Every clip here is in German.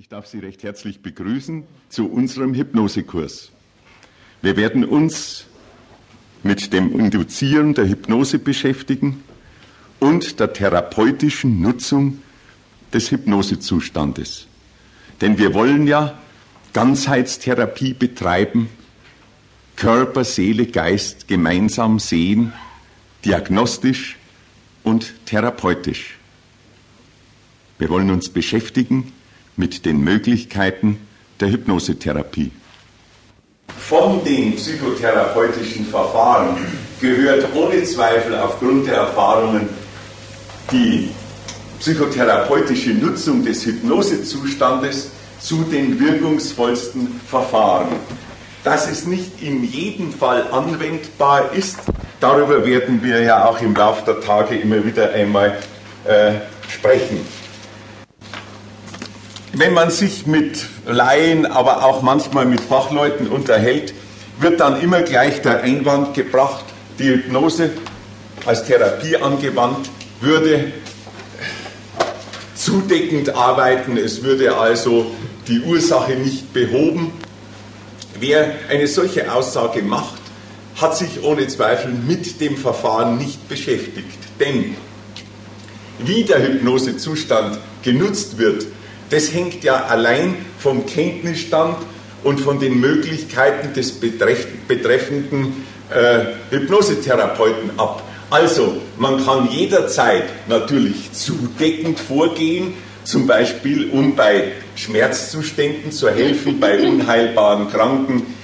Ich darf Sie recht herzlich begrüßen zu unserem Hypnosekurs. Wir werden uns mit dem Induzieren der Hypnose beschäftigen und der therapeutischen Nutzung des Hypnosezustandes. Denn wir wollen ja Ganzheitstherapie betreiben, Körper, Seele, Geist gemeinsam sehen, diagnostisch und therapeutisch. Wir wollen uns beschäftigen mit den Möglichkeiten der Hypnosetherapie. Von den psychotherapeutischen Verfahren gehört ohne Zweifel aufgrund der Erfahrungen die psychotherapeutische Nutzung des Hypnosezustandes zu den wirkungsvollsten Verfahren. Dass es nicht in jedem Fall anwendbar ist, darüber werden wir ja auch im Laufe der Tage immer wieder einmal äh, sprechen. Wenn man sich mit Laien, aber auch manchmal mit Fachleuten unterhält, wird dann immer gleich der Einwand gebracht, die Hypnose als Therapie angewandt würde zudeckend arbeiten, es würde also die Ursache nicht behoben. Wer eine solche Aussage macht, hat sich ohne Zweifel mit dem Verfahren nicht beschäftigt. Denn wie der Hypnosezustand genutzt wird, das hängt ja allein vom Kenntnisstand und von den Möglichkeiten des betreffenden äh, Hypnosetherapeuten ab. Also, man kann jederzeit natürlich zudeckend vorgehen, zum Beispiel um bei Schmerzzuständen zu helfen, bei unheilbaren Kranken,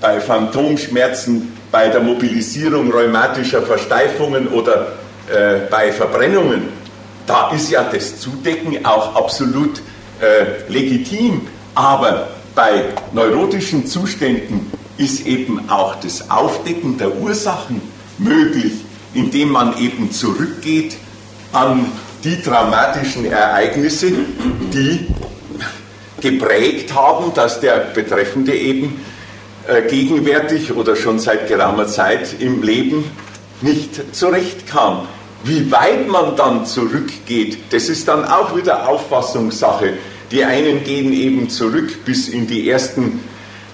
bei Phantomschmerzen, bei der Mobilisierung rheumatischer Versteifungen oder äh, bei Verbrennungen da ist ja das Zudecken auch absolut äh, legitim. Aber bei neurotischen Zuständen ist eben auch das Aufdecken der Ursachen möglich, indem man eben zurückgeht an die traumatischen Ereignisse, die geprägt haben, dass der Betreffende eben äh, gegenwärtig oder schon seit geraumer Zeit im Leben nicht zurechtkam. Wie weit man dann zurückgeht, das ist dann auch wieder Auffassungssache. Die einen gehen eben zurück bis in die ersten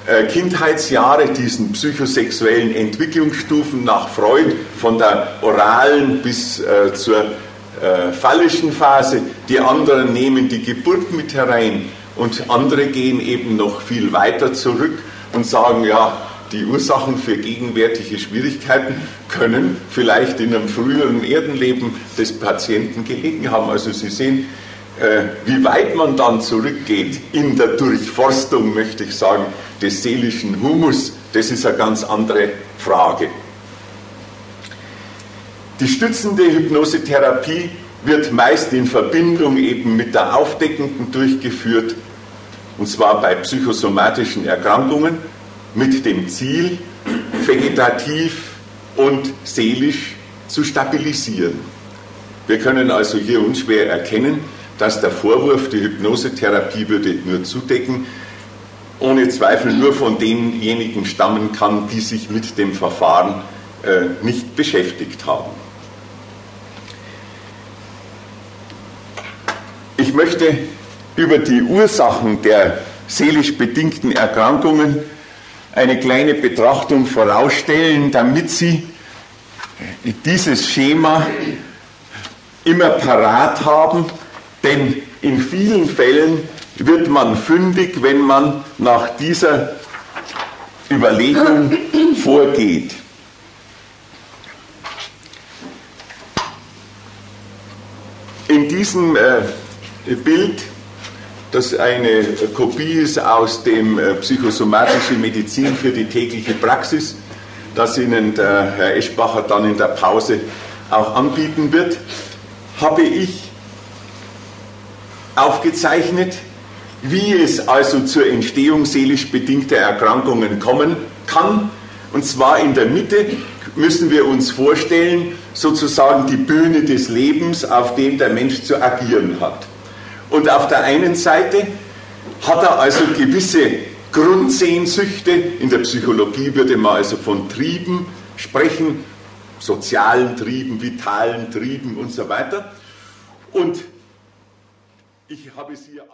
äh, Kindheitsjahre, diesen psychosexuellen Entwicklungsstufen nach Freud, von der oralen bis äh, zur äh, phallischen Phase. Die anderen nehmen die Geburt mit herein und andere gehen eben noch viel weiter zurück und sagen, ja, die Ursachen für gegenwärtige Schwierigkeiten können vielleicht in einem früheren Erdenleben des Patienten gelegen haben. Also Sie sehen, äh, wie weit man dann zurückgeht in der Durchforstung, möchte ich sagen, des seelischen Humus, das ist eine ganz andere Frage. Die stützende Hypnosetherapie wird meist in Verbindung eben mit der aufdeckenden durchgeführt, und zwar bei psychosomatischen Erkrankungen mit dem Ziel, vegetativ und seelisch zu stabilisieren. Wir können also hier unschwer erkennen, dass der Vorwurf, die Hypnosetherapie würde nur zudecken, ohne Zweifel nur von denjenigen stammen kann, die sich mit dem Verfahren äh, nicht beschäftigt haben. Ich möchte über die Ursachen der seelisch bedingten Erkrankungen eine kleine Betrachtung vorausstellen, damit Sie dieses Schema immer parat haben, denn in vielen Fällen wird man fündig, wenn man nach dieser Überlegung vorgeht. In diesem äh, Bild das eine Kopie ist aus dem äh, Psychosomatische Medizin für die tägliche Praxis, das Ihnen der Herr Eschbacher dann in der Pause auch anbieten wird, habe ich aufgezeichnet, wie es also zur Entstehung seelisch bedingter Erkrankungen kommen kann. Und zwar in der Mitte müssen wir uns vorstellen, sozusagen die Bühne des Lebens, auf dem der Mensch zu agieren hat. Und auf der einen Seite hat er also gewisse Grundsehnsüchte. In der Psychologie würde man also von Trieben sprechen, sozialen Trieben, vitalen Trieben und so weiter. Und ich habe sie